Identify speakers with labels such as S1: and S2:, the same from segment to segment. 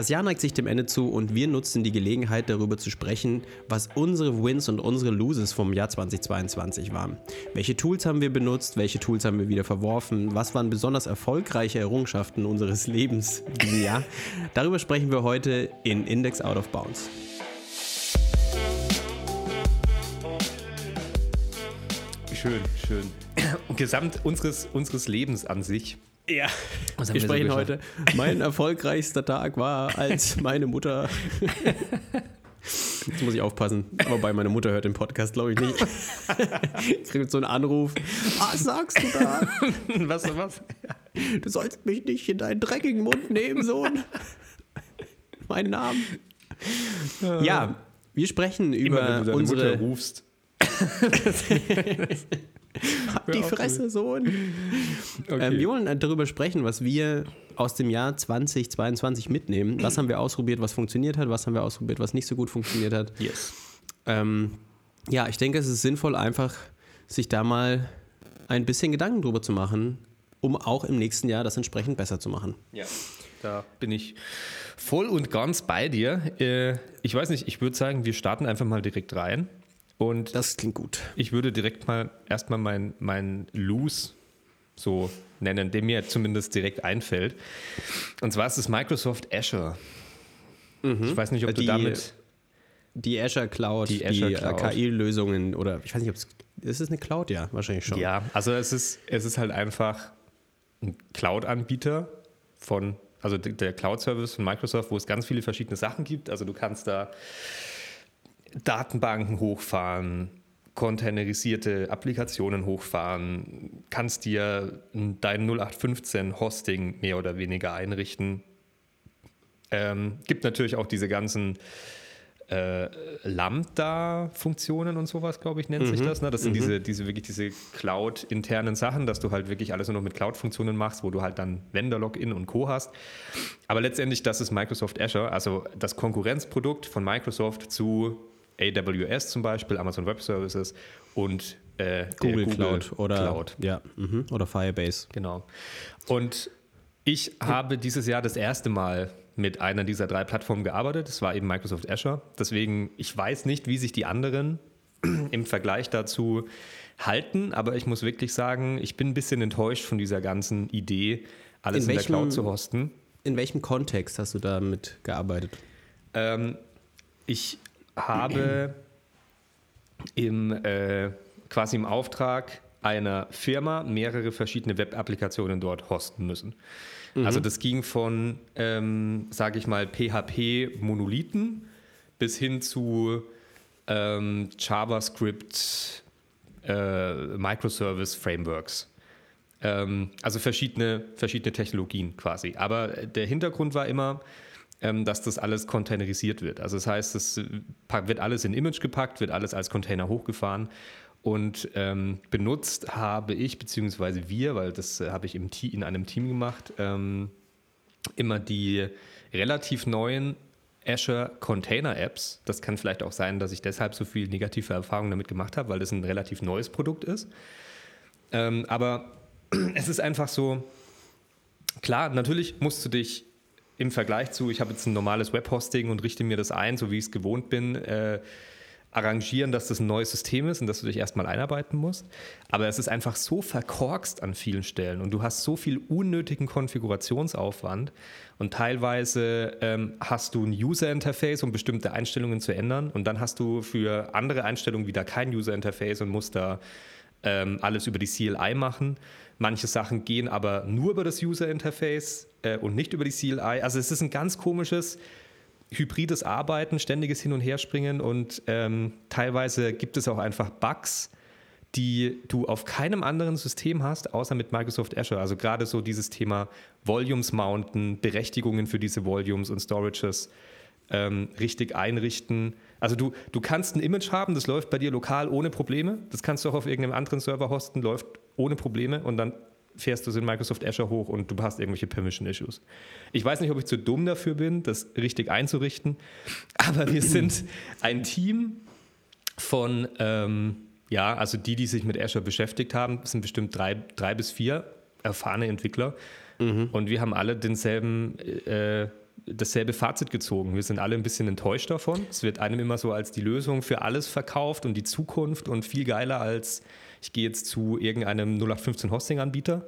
S1: Das Jahr neigt sich dem Ende zu und wir nutzen die Gelegenheit, darüber zu sprechen, was unsere Wins und unsere Loses vom Jahr 2022 waren. Welche Tools haben wir benutzt, welche Tools haben wir wieder verworfen, was waren besonders erfolgreiche Errungenschaften unseres Lebens in Jahr. Darüber sprechen wir heute in Index Out of Bounds.
S2: Schön, schön. Gesamt unseres, unseres Lebens an sich
S1: ja, wir sprechen so heute. Mein erfolgreichster Tag war, als meine Mutter. Jetzt muss ich aufpassen. Wobei meine Mutter hört den Podcast, glaube ich nicht. Kriegt so einen Anruf. Was sagst du da?
S2: Was, was?
S1: Du sollst mich nicht in deinen dreckigen Mund nehmen, Sohn. Meinen Namen. Ja, wir sprechen über
S2: Immer, wenn du
S1: unsere.
S2: Mutter rufst.
S1: Hab die Fresse, Sohn. Okay. Ähm, wir wollen darüber sprechen, was wir aus dem Jahr 2022 mitnehmen. Was haben wir ausprobiert, was funktioniert hat, was haben wir ausprobiert, was nicht so gut funktioniert hat.
S2: Yes.
S1: Ähm, ja, ich denke, es ist sinnvoll, einfach sich da mal ein bisschen Gedanken drüber zu machen, um auch im nächsten Jahr das entsprechend besser zu machen.
S2: Ja, da bin ich voll und ganz bei dir. Äh, ich weiß nicht, ich würde sagen, wir starten einfach mal direkt rein. Und
S1: das klingt gut.
S2: Ich würde direkt mal erstmal mein, mein Loose so nennen, der mir zumindest direkt einfällt. Und zwar ist es Microsoft Azure. Mhm. Ich weiß nicht, ob
S1: die,
S2: du damit.
S1: Die Azure Cloud, die, Azure die äh, KI-Lösungen oder ich weiß nicht, ob es. Ist es eine Cloud? Ja, wahrscheinlich schon.
S2: Ja, also es ist, es ist halt einfach ein Cloud-Anbieter von, also der Cloud-Service von Microsoft, wo es ganz viele verschiedene Sachen gibt. Also du kannst da Datenbanken hochfahren, containerisierte Applikationen hochfahren, kannst dir dein 0815 Hosting mehr oder weniger einrichten. Ähm, gibt natürlich auch diese ganzen äh, Lambda-Funktionen und sowas, glaube ich, nennt mhm. sich das. Ne? Das sind mhm. diese, diese wirklich diese Cloud-internen Sachen, dass du halt wirklich alles nur noch mit Cloud-Funktionen machst, wo du halt dann Vendor-Login und Co. hast. Aber letztendlich, das ist Microsoft Azure, also das Konkurrenzprodukt von Microsoft zu AWS zum Beispiel, Amazon Web Services und
S1: äh, Google, Google, Cloud oder,
S2: Cloud.
S1: Ja, mhm, oder Firebase.
S2: Genau. Und ich habe dieses Jahr das erste Mal mit einer dieser drei Plattformen gearbeitet. Das war eben Microsoft Azure. Deswegen, ich weiß nicht, wie sich die anderen im Vergleich dazu halten, aber ich muss wirklich sagen, ich bin ein bisschen enttäuscht von dieser ganzen Idee, alles in, welchem, in der Cloud zu hosten.
S1: In welchem Kontext hast du damit gearbeitet?
S2: Ähm, ich habe im, äh, quasi im Auftrag einer Firma mehrere verschiedene Web-Applikationen dort hosten müssen. Mhm. Also das ging von, ähm, sage ich mal, PHP-Monolithen bis hin zu ähm, JavaScript äh, Microservice-Frameworks. Ähm, also verschiedene, verschiedene Technologien quasi. Aber der Hintergrund war immer, ähm, dass das alles containerisiert wird. Also das heißt, es wird alles in Image gepackt, wird alles als Container hochgefahren und ähm, benutzt habe ich, beziehungsweise wir, weil das äh, habe ich im in einem Team gemacht, ähm, immer die relativ neuen Azure Container Apps. Das kann vielleicht auch sein, dass ich deshalb so viel negative Erfahrungen damit gemacht habe, weil das ein relativ neues Produkt ist. Ähm, aber es ist einfach so, klar, natürlich musst du dich im Vergleich zu, ich habe jetzt ein normales Webhosting und richte mir das ein, so wie ich es gewohnt bin, äh, arrangieren, dass das ein neues System ist und dass du dich erstmal einarbeiten musst. Aber es ist einfach so verkorkst an vielen Stellen und du hast so viel unnötigen Konfigurationsaufwand und teilweise ähm, hast du ein User-Interface, um bestimmte Einstellungen zu ändern und dann hast du für andere Einstellungen wieder kein User-Interface und musst da ähm, alles über die CLI machen. Manche Sachen gehen aber nur über das User-Interface äh, und nicht über die CLI. Also es ist ein ganz komisches hybrides Arbeiten, ständiges Hin- und Herspringen und ähm, teilweise gibt es auch einfach Bugs, die du auf keinem anderen System hast, außer mit Microsoft Azure. Also gerade so dieses Thema Volumes mounten, Berechtigungen für diese Volumes und Storages ähm, richtig einrichten. Also du, du kannst ein Image haben, das läuft bei dir lokal ohne Probleme. Das kannst du auch auf irgendeinem anderen Server hosten, läuft ohne Probleme und dann fährst du es in Microsoft Azure hoch und du hast irgendwelche Permission-Issues. Ich weiß nicht, ob ich zu dumm dafür bin, das richtig einzurichten, aber wir sind ein Team von, ähm, ja, also die, die sich mit Azure beschäftigt haben, sind bestimmt drei, drei bis vier erfahrene Entwickler mhm. und wir haben alle denselben, äh, dasselbe Fazit gezogen. Wir sind alle ein bisschen enttäuscht davon. Es wird einem immer so als die Lösung für alles verkauft und die Zukunft und viel geiler als ich gehe jetzt zu irgendeinem 0815 Hosting-Anbieter.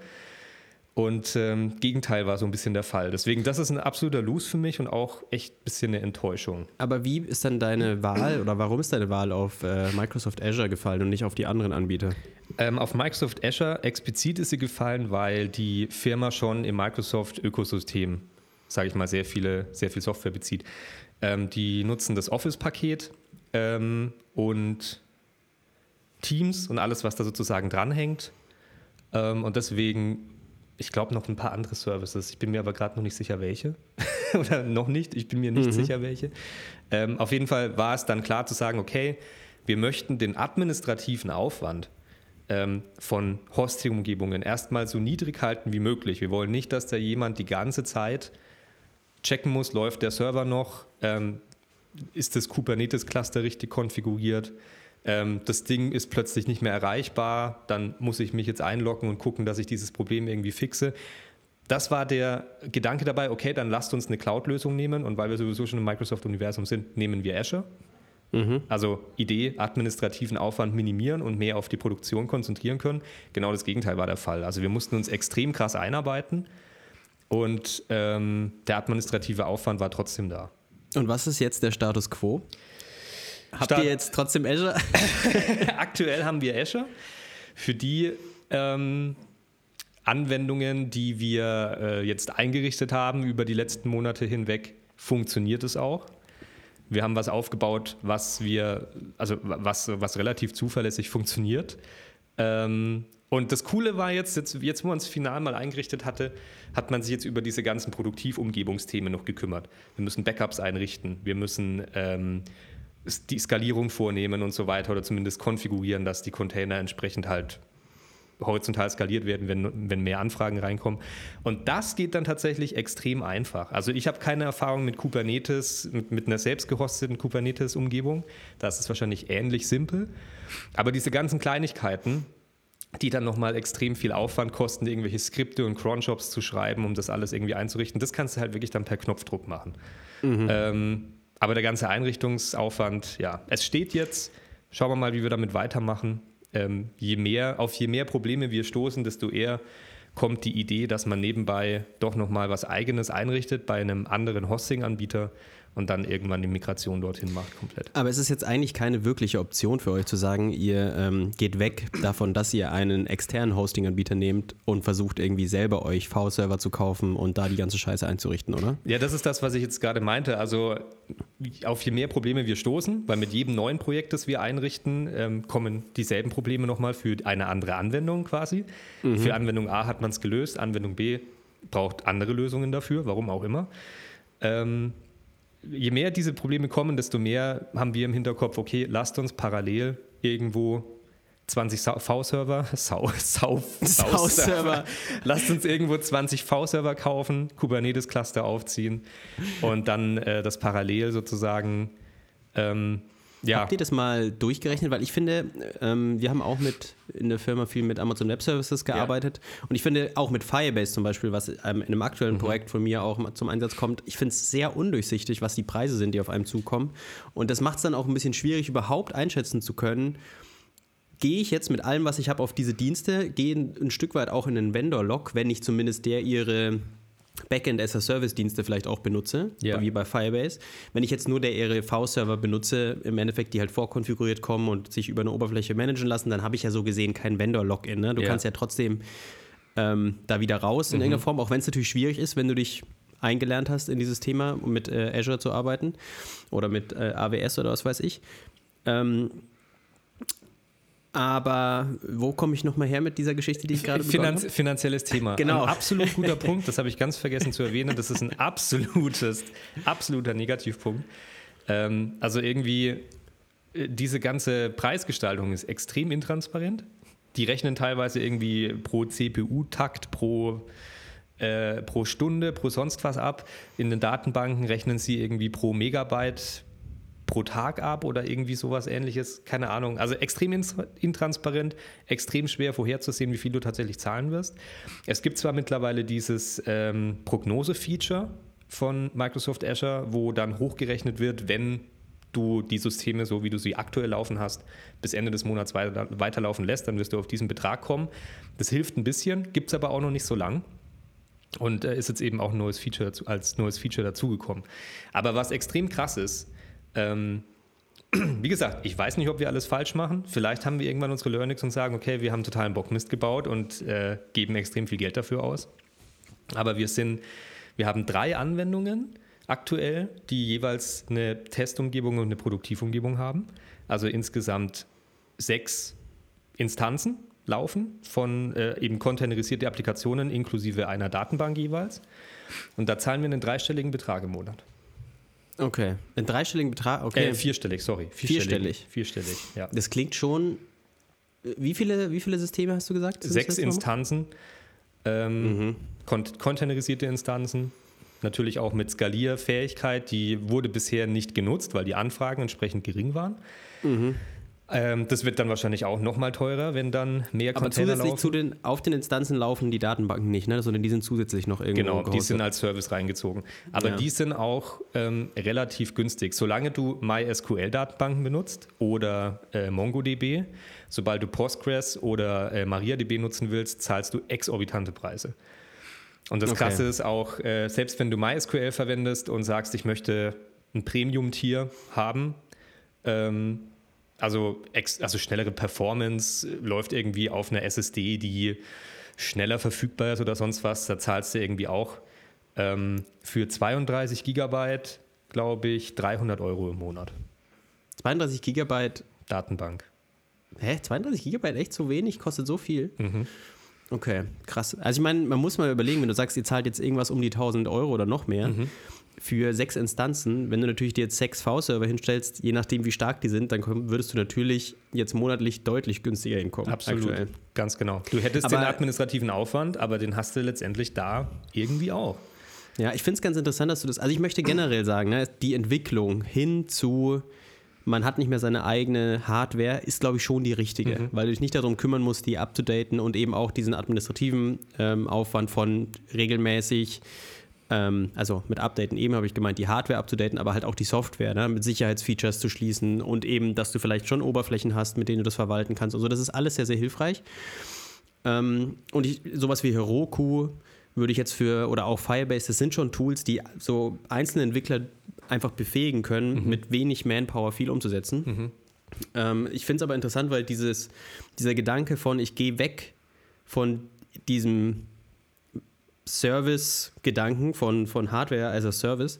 S2: Und ähm, Gegenteil war so ein bisschen der Fall. Deswegen, das ist ein absoluter Lose für mich und auch echt ein bisschen eine Enttäuschung.
S1: Aber wie ist dann deine Wahl oder warum ist deine Wahl auf äh, Microsoft Azure gefallen und nicht auf die anderen Anbieter?
S2: Ähm, auf Microsoft Azure explizit ist sie gefallen, weil die Firma schon im Microsoft-Ökosystem, sage ich mal, sehr, viele, sehr viel Software bezieht. Ähm, die nutzen das Office-Paket ähm, und Teams und alles, was da sozusagen dranhängt. Ähm, und deswegen ich glaube noch ein paar andere Services. Ich bin mir aber gerade noch nicht sicher, welche. Oder noch nicht. Ich bin mir nicht mhm. sicher, welche. Ähm, auf jeden Fall war es dann klar zu sagen, okay, wir möchten den administrativen Aufwand ähm, von Hosting-Umgebungen erstmal so niedrig halten wie möglich. Wir wollen nicht, dass da jemand die ganze Zeit checken muss, läuft der Server noch, ähm, ist das Kubernetes-Cluster richtig konfiguriert, ähm, das Ding ist plötzlich nicht mehr erreichbar, dann muss ich mich jetzt einloggen und gucken, dass ich dieses Problem irgendwie fixe. Das war der Gedanke dabei, okay, dann lasst uns eine Cloud-Lösung nehmen und weil wir sowieso schon im Microsoft-Universum sind, nehmen wir Azure. Mhm. Also Idee, administrativen Aufwand minimieren und mehr auf die Produktion konzentrieren können. Genau das Gegenteil war der Fall. Also wir mussten uns extrem krass einarbeiten und ähm, der administrative Aufwand war trotzdem da.
S1: Und was ist jetzt der Status quo? Habt Start ihr jetzt trotzdem Azure?
S2: Aktuell haben wir Azure. Für die ähm, Anwendungen, die wir äh, jetzt eingerichtet haben über die letzten Monate hinweg, funktioniert es auch. Wir haben was aufgebaut, was wir, also was, was relativ zuverlässig funktioniert. Ähm, und das Coole war jetzt, jetzt, jetzt, wo man es final mal eingerichtet hatte, hat man sich jetzt über diese ganzen Produktivumgebungsthemen noch gekümmert. Wir müssen Backups einrichten, wir müssen ähm, die Skalierung vornehmen und so weiter oder zumindest konfigurieren, dass die Container entsprechend halt horizontal skaliert werden, wenn, wenn mehr Anfragen reinkommen. Und das geht dann tatsächlich extrem einfach. Also ich habe keine Erfahrung mit Kubernetes, mit, mit einer selbst gehosteten Kubernetes-Umgebung. Das ist wahrscheinlich ähnlich simpel. Aber diese ganzen Kleinigkeiten, die dann nochmal extrem viel Aufwand kosten, irgendwelche Skripte und Cronjobs zu schreiben, um das alles irgendwie einzurichten, das kannst du halt wirklich dann per Knopfdruck machen. Mhm. Ähm, aber der ganze Einrichtungsaufwand, ja, es steht jetzt. Schauen wir mal, wie wir damit weitermachen. Ähm, je mehr, auf je mehr Probleme wir stoßen, desto eher kommt die Idee, dass man nebenbei doch nochmal was Eigenes einrichtet bei einem anderen Hosting-Anbieter und dann irgendwann die Migration dorthin macht komplett.
S1: Aber es ist jetzt eigentlich keine wirkliche Option für euch zu sagen, ihr ähm, geht weg davon, dass ihr einen externen Hosting-Anbieter nehmt und versucht irgendwie selber euch V-Server zu kaufen und da die ganze Scheiße einzurichten, oder?
S2: Ja, das ist das, was ich jetzt gerade meinte. Also auf je mehr Probleme wir stoßen, weil mit jedem neuen Projekt, das wir einrichten, ähm, kommen dieselben Probleme nochmal für eine andere Anwendung quasi. Mhm. Für Anwendung A hat man es gelöst, Anwendung B braucht andere Lösungen dafür, warum auch immer. Ähm, je mehr diese Probleme kommen, desto mehr haben wir im Hinterkopf, okay, lasst uns parallel irgendwo 20 V-Server, Sau, Sau, Sau-Server. Lasst uns irgendwo 20 V-Server kaufen, Kubernetes-Cluster aufziehen und dann äh, das parallel sozusagen ähm,
S1: ja. Habt ihr das mal durchgerechnet? Weil ich finde, ähm, wir haben auch mit in der Firma viel mit Amazon Web Services gearbeitet. Ja. Und ich finde auch mit Firebase zum Beispiel, was ähm, in einem aktuellen mhm. Projekt von mir auch zum Einsatz kommt, ich finde es sehr undurchsichtig, was die Preise sind, die auf einem zukommen. Und das macht es dann auch ein bisschen schwierig, überhaupt einschätzen zu können, gehe ich jetzt mit allem, was ich habe, auf diese Dienste, gehe ein Stück weit auch in den Vendor-Log, wenn nicht zumindest der ihre Backend as a Service Dienste vielleicht auch benutze, ja. wie bei Firebase. Wenn ich jetzt nur der ERV-Server benutze, im Endeffekt, die halt vorkonfiguriert kommen und sich über eine Oberfläche managen lassen, dann habe ich ja so gesehen kein Vendor-Login. Ne? Du ja. kannst ja trotzdem ähm, da wieder raus in mhm. irgendeiner Form, auch wenn es natürlich schwierig ist, wenn du dich eingelernt hast in dieses Thema, um mit äh, Azure zu arbeiten oder mit äh, AWS oder was weiß ich. Ähm, aber wo komme ich nochmal her mit dieser Geschichte, die ich gerade
S2: Finanz Finanzielles Thema.
S1: Genau.
S2: Ein absolut guter Punkt, das habe ich ganz vergessen zu erwähnen. Das ist ein absolutes, absoluter Negativpunkt. Ähm, also irgendwie, äh, diese ganze Preisgestaltung ist extrem intransparent. Die rechnen teilweise irgendwie pro CPU-Takt, pro, äh, pro Stunde, pro sonst was ab. In den Datenbanken rechnen sie irgendwie pro Megabyte pro Tag ab oder irgendwie sowas ähnliches. Keine Ahnung. Also extrem intransparent, extrem schwer vorherzusehen, wie viel du tatsächlich zahlen wirst. Es gibt zwar mittlerweile dieses ähm, Prognose-Feature von Microsoft Azure, wo dann hochgerechnet wird, wenn du die Systeme, so wie du sie aktuell laufen hast, bis Ende des Monats weiter, weiterlaufen lässt, dann wirst du auf diesen Betrag kommen. Das hilft ein bisschen, gibt es aber auch noch nicht so lang. Und äh, ist jetzt eben auch neues Feature als neues Feature dazugekommen. Aber was extrem krass ist, ähm, wie gesagt, ich weiß nicht, ob wir alles falsch machen. Vielleicht haben wir irgendwann unsere Learnings und sagen, okay, wir haben totalen Bockmist gebaut und äh, geben extrem viel Geld dafür aus. Aber wir sind, wir haben drei Anwendungen aktuell, die jeweils eine Testumgebung und eine Produktivumgebung haben. Also insgesamt sechs Instanzen laufen von äh, eben containerisierte Applikationen inklusive einer Datenbank jeweils. Und da zahlen wir einen dreistelligen Betrag im Monat.
S1: Okay, einen dreistelligen Betrag, okay.
S2: Äh, vierstellig, sorry.
S1: Vierstellig.
S2: Vierstellig, ja.
S1: Das klingt schon. Wie viele, wie viele Systeme hast du gesagt?
S2: Sechs Instanzen, ähm, mhm. containerisierte Instanzen, natürlich auch mit Skalierfähigkeit, die wurde bisher nicht genutzt, weil die Anfragen entsprechend gering waren. Mhm. Ähm, das wird dann wahrscheinlich auch nochmal teurer, wenn dann mehr
S1: Aber
S2: Container
S1: zusätzlich zu den, auf den Instanzen laufen die Datenbanken nicht, ne? sondern die sind zusätzlich noch irgendwo
S2: Genau,
S1: gehostet.
S2: die sind als Service reingezogen. Aber ja. die sind auch ähm, relativ günstig. Solange du MySQL-Datenbanken benutzt oder äh, MongoDB, sobald du Postgres oder äh, MariaDB nutzen willst, zahlst du exorbitante Preise. Und das okay. Krasse ist auch, äh, selbst wenn du MySQL verwendest und sagst, ich möchte ein Premium-Tier haben, ähm, also, also schnellere Performance äh, läuft irgendwie auf einer SSD, die schneller verfügbar ist oder sonst was. Da zahlst du irgendwie auch ähm, für 32 Gigabyte, glaube ich, 300 Euro im Monat.
S1: 32 Gigabyte
S2: Datenbank.
S1: Hä? 32 Gigabyte echt so wenig? Kostet so viel? Mhm. Okay, krass. Also ich meine, man muss mal überlegen, wenn du sagst, ihr zahlt jetzt irgendwas um die 1000 Euro oder noch mehr, mhm für sechs Instanzen, wenn du natürlich dir jetzt sechs V-Server hinstellst, je nachdem wie stark die sind, dann würdest du natürlich jetzt monatlich deutlich günstiger hinkommen.
S2: Absolut, aktuell. ganz genau. Du hättest aber, den administrativen Aufwand, aber den hast du letztendlich da irgendwie auch.
S1: Ja, ich finde es ganz interessant, dass du das, also ich möchte generell sagen, ne, die Entwicklung hin zu man hat nicht mehr seine eigene Hardware, ist, glaube ich, schon die richtige, mhm. weil du dich nicht darum kümmern musst, die abzudaten und eben auch diesen administrativen ähm, Aufwand von regelmäßig ähm, also mit Updaten eben habe ich gemeint, die Hardware abzudaten, aber halt auch die Software, ne, mit Sicherheitsfeatures zu schließen und eben, dass du vielleicht schon Oberflächen hast, mit denen du das verwalten kannst. Also das ist alles sehr, sehr hilfreich. Ähm, und ich, sowas wie Heroku würde ich jetzt für, oder auch Firebase, das sind schon Tools, die so einzelne Entwickler einfach befähigen können, mhm. mit wenig Manpower viel umzusetzen. Mhm. Ähm, ich finde es aber interessant, weil dieses, dieser Gedanke von, ich gehe weg von diesem Service-Gedanken von, von Hardware als a Service,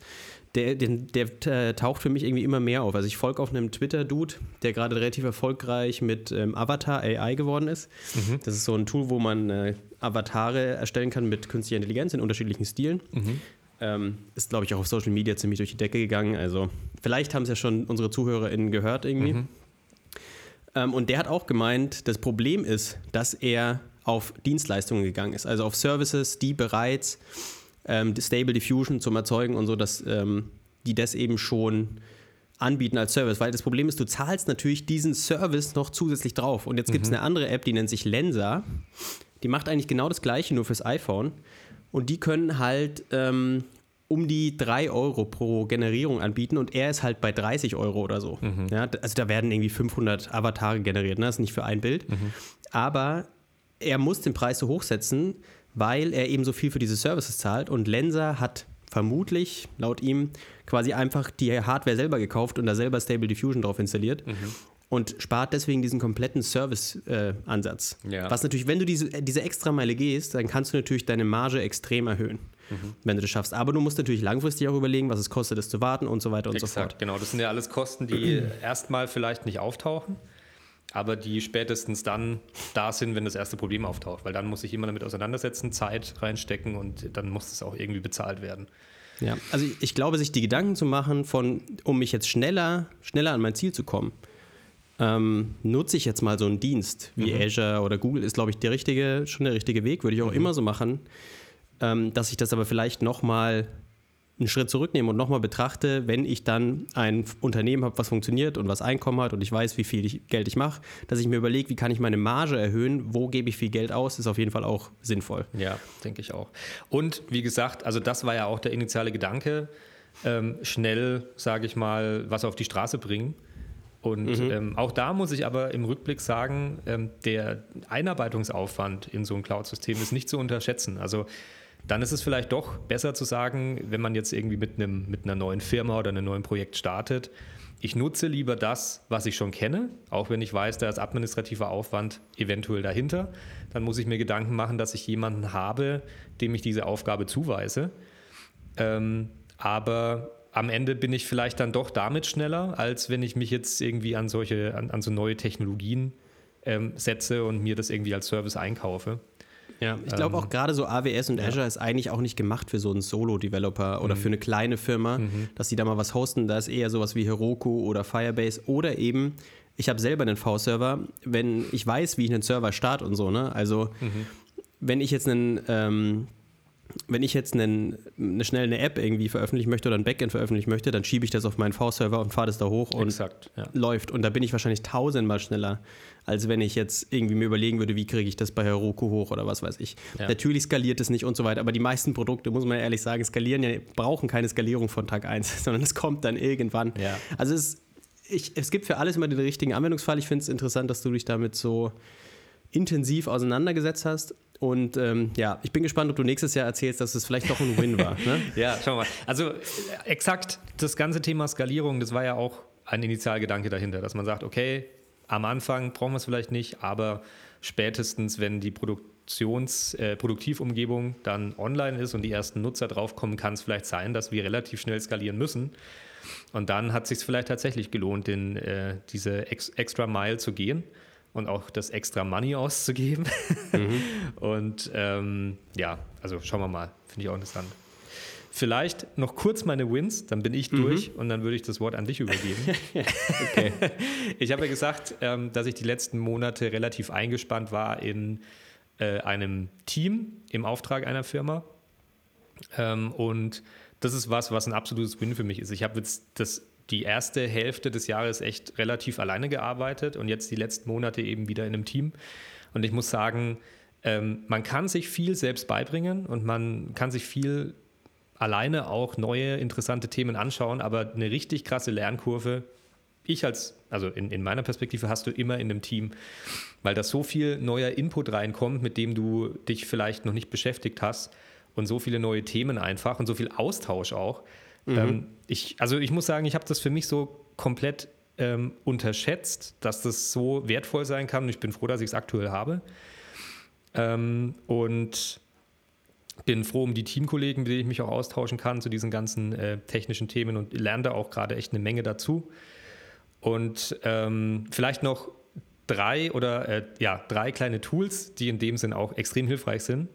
S1: der, der, der äh, taucht für mich irgendwie immer mehr auf. Also ich folge auf einem Twitter-Dude, der gerade relativ erfolgreich mit ähm, Avatar AI geworden ist. Mhm. Das ist so ein Tool, wo man äh, Avatare erstellen kann mit künstlicher Intelligenz in unterschiedlichen Stilen. Mhm. Ähm, ist, glaube ich, auch auf Social Media ziemlich durch die Decke gegangen. Also vielleicht haben es ja schon unsere ZuhörerInnen gehört irgendwie. Mhm. Ähm, und der hat auch gemeint, das Problem ist, dass er auf Dienstleistungen gegangen ist, also auf Services, die bereits ähm, Stable Diffusion zum Erzeugen und so, dass ähm, die das eben schon anbieten als Service. Weil das Problem ist, du zahlst natürlich diesen Service noch zusätzlich drauf. Und jetzt mhm. gibt es eine andere App, die nennt sich Lensa. Die macht eigentlich genau das gleiche, nur fürs iPhone. Und die können halt ähm, um die 3 Euro pro Generierung anbieten und er ist halt bei 30 Euro oder so. Mhm. Ja, also da werden irgendwie 500 Avatare generiert, ne? das ist nicht für ein Bild. Mhm. Aber er muss den Preis so hochsetzen, weil er eben so viel für diese Services zahlt und Lenser hat vermutlich, laut ihm, quasi einfach die Hardware selber gekauft und da selber Stable Diffusion drauf installiert. Mhm. Und spart deswegen diesen kompletten Service-Ansatz. Äh, ja. Was natürlich, wenn du diese, diese Extrameile gehst, dann kannst du natürlich deine Marge extrem erhöhen, mhm. wenn du das schaffst. Aber du musst natürlich langfristig auch überlegen, was es kostet, das zu warten und so weiter und Exakt, so fort.
S2: Genau, das sind ja alles Kosten, die erstmal vielleicht nicht auftauchen aber die spätestens dann da sind, wenn das erste Problem auftaucht, weil dann muss ich immer damit auseinandersetzen, Zeit reinstecken und dann muss es auch irgendwie bezahlt werden.
S1: Ja, also ich, ich glaube, sich die Gedanken zu machen, von, um mich jetzt schneller, schneller an mein Ziel zu kommen, ähm, nutze ich jetzt mal so einen Dienst wie mhm. Azure oder Google, ist, glaube ich, der richtige, schon der richtige Weg, würde ich auch mhm. immer so machen, ähm, dass ich das aber vielleicht nochmal einen Schritt zurücknehme und nochmal betrachte, wenn ich dann ein Unternehmen habe, was funktioniert und was Einkommen hat und ich weiß, wie viel ich, Geld ich mache, dass ich mir überlege, wie kann ich meine Marge erhöhen, wo gebe ich viel Geld aus, ist auf jeden Fall auch sinnvoll.
S2: Ja, denke ich auch. Und wie gesagt, also das war ja auch der initiale Gedanke, ähm, schnell, sage ich mal, was auf die Straße bringen. Und mhm. ähm, auch da muss ich aber im Rückblick sagen, ähm, der Einarbeitungsaufwand in so ein Cloud-System ist nicht zu unterschätzen. Also dann ist es vielleicht doch besser zu sagen, wenn man jetzt irgendwie mit, einem, mit einer neuen Firma oder einem neuen Projekt startet, ich nutze lieber das, was ich schon kenne, auch wenn ich weiß, da ist administrativer Aufwand eventuell dahinter. Dann muss ich mir Gedanken machen, dass ich jemanden habe, dem ich diese Aufgabe zuweise. Ähm, aber am Ende bin ich vielleicht dann doch damit schneller, als wenn ich mich jetzt irgendwie an solche, an, an so neue Technologien ähm, setze und mir das irgendwie als Service einkaufe.
S1: Ja, ich glaube ähm, auch gerade so AWS und Azure ist eigentlich auch nicht gemacht für so einen Solo-Developer oder mhm. für eine kleine Firma, mhm. dass sie da mal was hosten. Da ist eher sowas wie Heroku oder Firebase oder eben, ich habe selber einen V-Server, wenn ich weiß, wie ich einen Server starte und so, ne? Also, mhm. wenn ich jetzt einen ähm, wenn ich jetzt einen, eine schnell eine App irgendwie veröffentlichen möchte oder ein Backend veröffentlichen möchte, dann schiebe ich das auf meinen V-Server und fahre das da hoch und Exakt, ja. läuft. Und da bin ich wahrscheinlich tausendmal schneller, als wenn ich jetzt irgendwie mir überlegen würde, wie kriege ich das bei Heroku hoch oder was weiß ich. Ja. Natürlich skaliert es nicht und so weiter, aber die meisten Produkte, muss man ehrlich sagen, skalieren ja, brauchen keine Skalierung von Tag 1, sondern es kommt dann irgendwann. Ja. Also es, ich, es gibt für alles immer den richtigen Anwendungsfall. Ich finde es interessant, dass du dich damit so intensiv auseinandergesetzt hast. Und ähm, ja, ich bin gespannt, ob du nächstes Jahr erzählst, dass es vielleicht doch ein Win war. Ne?
S2: ja, schauen wir mal. Also äh, exakt das ganze Thema Skalierung, das war ja auch ein Initialgedanke dahinter, dass man sagt, okay, am Anfang brauchen wir es vielleicht nicht, aber spätestens, wenn die Produktions, äh, Produktivumgebung dann online ist und die ersten Nutzer draufkommen, kann es vielleicht sein, dass wir relativ schnell skalieren müssen. Und dann hat es sich vielleicht tatsächlich gelohnt, in, äh, diese ex extra Mile zu gehen und auch das extra Money auszugeben. Mhm. und ähm, ja, also schauen wir mal, finde ich auch interessant. Vielleicht noch kurz meine Wins, dann bin ich mhm. durch und dann würde ich das Wort an dich übergeben. okay. Ich habe ja gesagt, ähm, dass ich die letzten Monate relativ eingespannt war in äh, einem Team im Auftrag einer Firma. Ähm, und das ist was, was ein absolutes Win für mich ist. Ich habe jetzt das die erste Hälfte des Jahres echt relativ alleine gearbeitet und jetzt die letzten Monate eben wieder in einem Team. Und ich muss sagen, ähm, man kann sich viel selbst beibringen und man kann sich viel alleine auch neue interessante Themen anschauen, aber eine richtig krasse Lernkurve. Ich als, also in, in meiner Perspektive hast du immer in einem Team, weil da so viel neuer Input reinkommt, mit dem du dich vielleicht noch nicht beschäftigt hast und so viele neue Themen einfach und so viel Austausch auch Mhm. Ähm, ich, also ich muss sagen, ich habe das für mich so komplett ähm, unterschätzt, dass das so wertvoll sein kann und ich bin froh, dass ich es aktuell habe. Ähm, und bin froh um die Teamkollegen, mit denen ich mich auch austauschen kann zu diesen ganzen äh, technischen Themen und lerne da auch gerade echt eine Menge dazu. Und ähm, vielleicht noch drei oder äh, ja, drei kleine Tools, die in dem Sinn auch extrem hilfreich sind.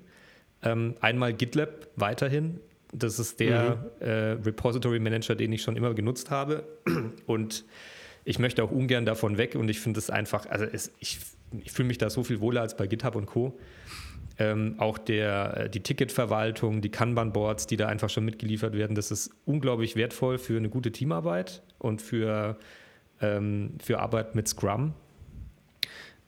S2: Ähm, einmal GitLab weiterhin. Das ist der mhm. äh, Repository Manager, den ich schon immer genutzt habe. Und ich möchte auch ungern davon weg und ich finde es einfach, also es, ich, ich fühle mich da so viel wohler als bei GitHub und Co. Ähm, auch der, äh, die Ticketverwaltung, die Kanban-Boards, die da einfach schon mitgeliefert werden, das ist unglaublich wertvoll für eine gute Teamarbeit und für, ähm, für Arbeit mit Scrum.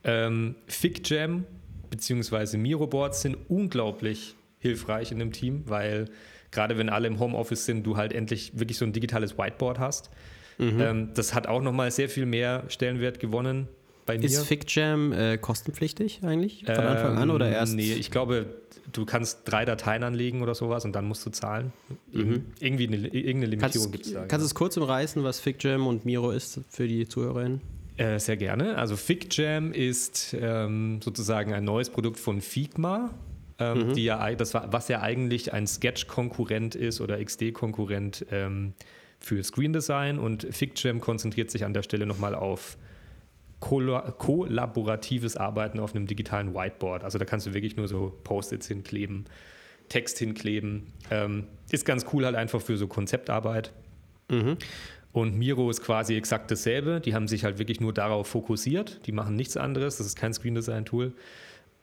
S2: Ähm, FigJam bzw. Miro-Boards sind unglaublich hilfreich in einem Team, weil gerade wenn alle im Homeoffice sind, du halt endlich wirklich so ein digitales Whiteboard hast. Mhm. Ähm, das hat auch nochmal sehr viel mehr Stellenwert gewonnen bei mir.
S1: Ist FigJam äh, kostenpflichtig eigentlich von Anfang an oder ähm, erst?
S2: Nee, ich glaube, du kannst drei Dateien anlegen oder sowas und dann musst du zahlen. Mhm. Irgendwie eine, irgendeine Limitierung gibt es da.
S1: Kannst du genau. es kurz umreißen, was FigJam und Miro ist für die Zuhörerinnen?
S2: Äh, sehr gerne. Also FigJam ist ähm, sozusagen ein neues Produkt von Figma ähm, mhm. die ja, das war, was ja eigentlich ein Sketch-Konkurrent ist oder XD-Konkurrent ähm, für Screen Design und FigJam konzentriert sich an der Stelle nochmal auf kollaboratives Arbeiten auf einem digitalen Whiteboard. Also da kannst du wirklich nur so Post-its hinkleben, Text hinkleben. Ähm, ist ganz cool halt einfach für so Konzeptarbeit. Mhm. Und Miro ist quasi exakt dasselbe. Die haben sich halt wirklich nur darauf fokussiert. Die machen nichts anderes. Das ist kein Screen Design Tool.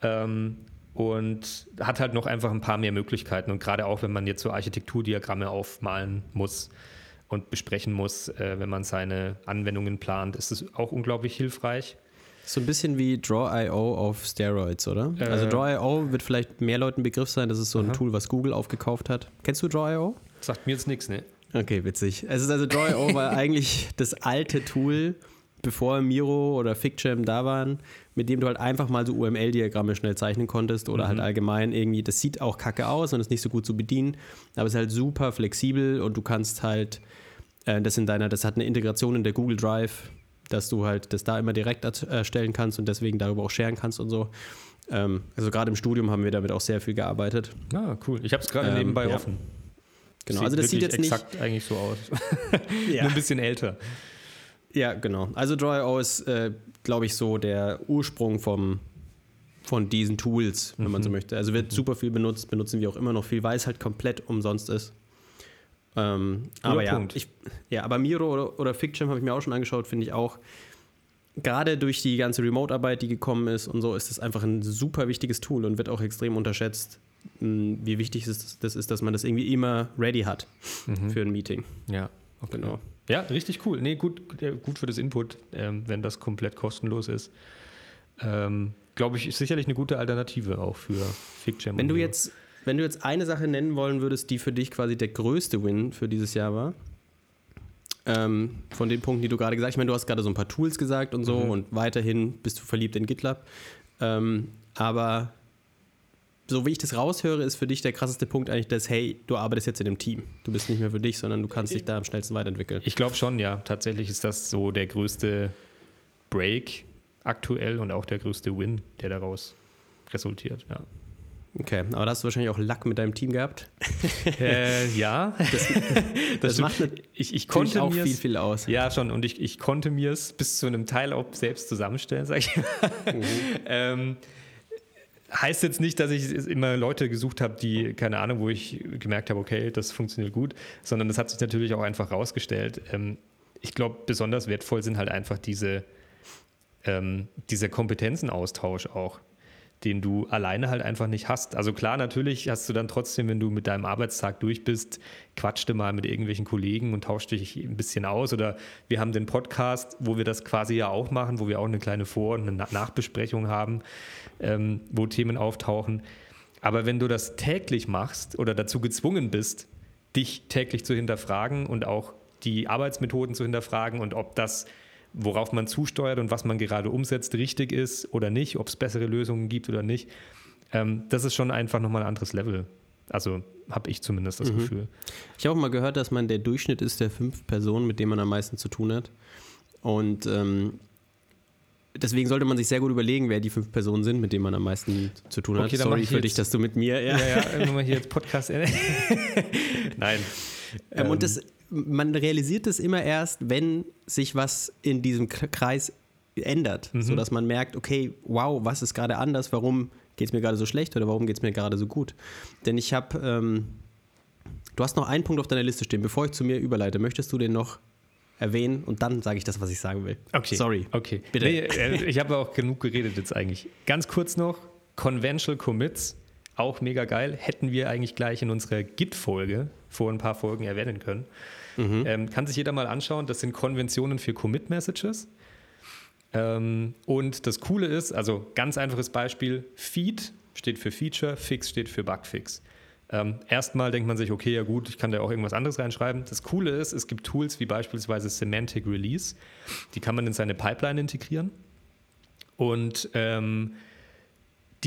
S2: Ähm, und hat halt noch einfach ein paar mehr Möglichkeiten. Und gerade auch, wenn man jetzt so Architekturdiagramme aufmalen muss und besprechen muss, äh, wenn man seine Anwendungen plant, ist es auch unglaublich hilfreich.
S1: So ein bisschen wie Draw.io auf Steroids, oder?
S2: Äh,
S1: also Draw.io wird vielleicht mehr Leuten Begriff sein. Das ist so ein Tool, was Google aufgekauft hat. Kennst du Draw.io?
S2: Sagt mir jetzt nichts, ne?
S1: Okay, witzig. Es ist also Draw.io war eigentlich das alte Tool, bevor Miro oder FigJam da waren, mit dem du halt einfach mal so UML-Diagramme schnell zeichnen konntest oder halt allgemein irgendwie, das sieht auch kacke aus und ist nicht so gut zu bedienen, aber es ist halt super flexibel und du kannst halt das in deiner, das hat eine Integration in der Google Drive, dass du halt das da immer direkt erstellen kannst und deswegen darüber auch sharen kannst und so. Ähm, also gerade im Studium haben wir damit auch sehr viel gearbeitet.
S2: Ah, cool. Ich habe es gerade ähm, nebenbei
S1: ja.
S2: offen.
S1: Genau, also das sieht jetzt nicht
S2: exakt eigentlich so aus.
S1: Ja.
S2: Nur ein bisschen älter.
S1: Ja, genau. Also Draw.io ist, äh, glaube ich, so der Ursprung vom, von diesen Tools, wenn man so möchte. Also wird super viel benutzt, benutzen wir auch immer noch viel, weil es halt komplett umsonst ist. Ähm, aber ja, ich, ja, aber Miro oder, oder FigJam habe ich mir auch schon angeschaut, finde ich auch. Gerade durch die ganze Remote-Arbeit, die gekommen ist und so, ist es einfach ein super wichtiges Tool und wird auch extrem unterschätzt, mh, wie wichtig es das ist, dass man das irgendwie immer ready hat für ein Meeting.
S2: Ja, okay.
S1: Genau.
S2: Ja, richtig cool. Nee, gut, gut für das Input, ähm, wenn das komplett kostenlos ist. Ähm, Glaube ich, ist sicherlich eine gute Alternative auch für FigJam.
S1: Wenn du jetzt, wenn du jetzt eine Sache nennen wollen würdest, die für dich quasi der größte Win für dieses Jahr war, ähm, von den Punkten, die du gerade gesagt hast, ich meine, du hast gerade so ein paar Tools gesagt und so und weiterhin bist du verliebt in GitLab, ähm, aber so wie ich das raushöre, ist für dich der krasseste Punkt eigentlich das, hey, du arbeitest jetzt in einem Team. Du bist nicht mehr für dich, sondern du kannst dich da am schnellsten weiterentwickeln.
S2: Ich glaube schon, ja. Tatsächlich ist das so der größte Break aktuell und auch der größte Win, der daraus resultiert. Ja,
S1: Okay, aber da hast du wahrscheinlich auch Lack mit deinem Team gehabt.
S2: äh, ja. das,
S1: Das
S2: stimmt.
S1: macht nat-
S2: ich, ich konnte
S1: auch viel, viel aus.
S2: Ja, schon. Und ich, ich konnte mir es bis zu einem Teil auch selbst zusammenstellen, sag ich mal. ähm, heißt jetzt nicht, dass ich immer Leute gesucht habe, die, keine Ahnung, wo ich gemerkt habe, okay, das funktioniert gut, sondern das hat sich natürlich auch einfach rausgestellt. Ähm, ich glaube, besonders wertvoll sind halt einfach diese, ähm, dieser Kompetenzenaustausch auch, den du alleine halt einfach nicht hast. Also klar, natürlich hast du dann trotzdem, wenn du mit deinem Arbeitstag durch bist, quatschte mal mit irgendwelchen Kollegen und tauscht dich ein bisschen aus. Oder wir haben den Podcast, wo wir das quasi ja auch machen, wo wir auch eine kleine Vor- und eine Na- Nachbesprechung haben, ähm, wo Themen auftauchen. Aber wenn du das täglich machst oder dazu gezwungen bist, dich täglich zu hinterfragen und auch die Arbeitsmethoden zu hinterfragen und ob das, worauf man zusteuert und was man gerade umsetzt, richtig ist oder nicht, ob es bessere Lösungen gibt oder nicht, ähm, das ist schon einfach nochmal ein anderes Level. Also habe ich zumindest das Gefühl.
S1: Ich habe auch mal gehört, dass man der Durchschnitt ist der fünf Personen, mit denen man am meisten zu tun hat. Und ähm, deswegen sollte man sich sehr gut überlegen, wer die fünf Personen sind, mit denen man am meisten zu tun hat.
S2: Okay,
S1: Sorry für
S2: jetzt-
S1: dich, dass du mit mir. Ja.
S2: Ja, ja, hier jetzt Podcast. Nein.
S1: Ähm, und das, man realisiert es immer erst, wenn sich was in diesem Kreis ändert,
S2: Mhm.
S1: sodass man merkt, okay, wow, was ist gerade anders, warum geht es mir gerade so schlecht oder warum geht es mir gerade so gut. Denn ich habe, ähm, du hast noch einen Punkt auf deiner Liste stehen, bevor ich zu mir überleite, möchtest du den noch erwähnen und dann sage ich das, was ich sagen will.
S2: Okay.
S1: Sorry.
S2: Okay.
S1: Bitte.
S2: Nee, äh, ich habe auch genug geredet jetzt eigentlich. Ganz kurz noch: Conventional Commits, auch mega geil. Hätten wir eigentlich gleich in unserer Git-Folge vor ein paar Folgen erwähnen können. Ähm, kann sich jeder mal anschauen. Das sind Konventionen für Commit-Messages. Ähm, und das Coole ist, also ganz einfaches Beispiel: Feed steht für Feature, Fix steht für Bugfix. Ähm, erstmal denkt man sich, okay, ja gut, ich kann da auch irgendwas anderes reinschreiben. Das Coole ist, es gibt Tools wie beispielsweise Semantic Release, die kann man in seine Pipeline integrieren. Und ähm,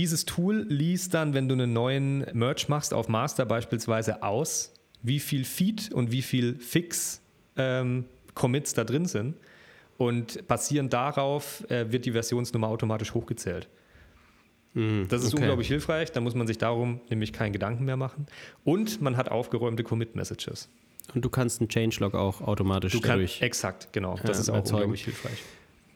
S2: dieses Tool liest dann, wenn du einen neuen Merge machst auf Master beispielsweise aus, wie viel Feed und wie viel Fix ähm, Commits da drin sind. Und basierend darauf äh, wird die Versionsnummer automatisch hochgezählt. Das ist
S1: okay.
S2: unglaublich hilfreich, da muss man sich darum nämlich keinen Gedanken mehr machen. Und man hat aufgeräumte Commit-Messages.
S1: Und du kannst einen Changelog auch automatisch
S2: Du
S1: dadurch.
S2: kannst, exakt, genau. Das
S1: Ja,
S2: ist auch
S1: erzeugen.
S2: unglaublich hilfreich.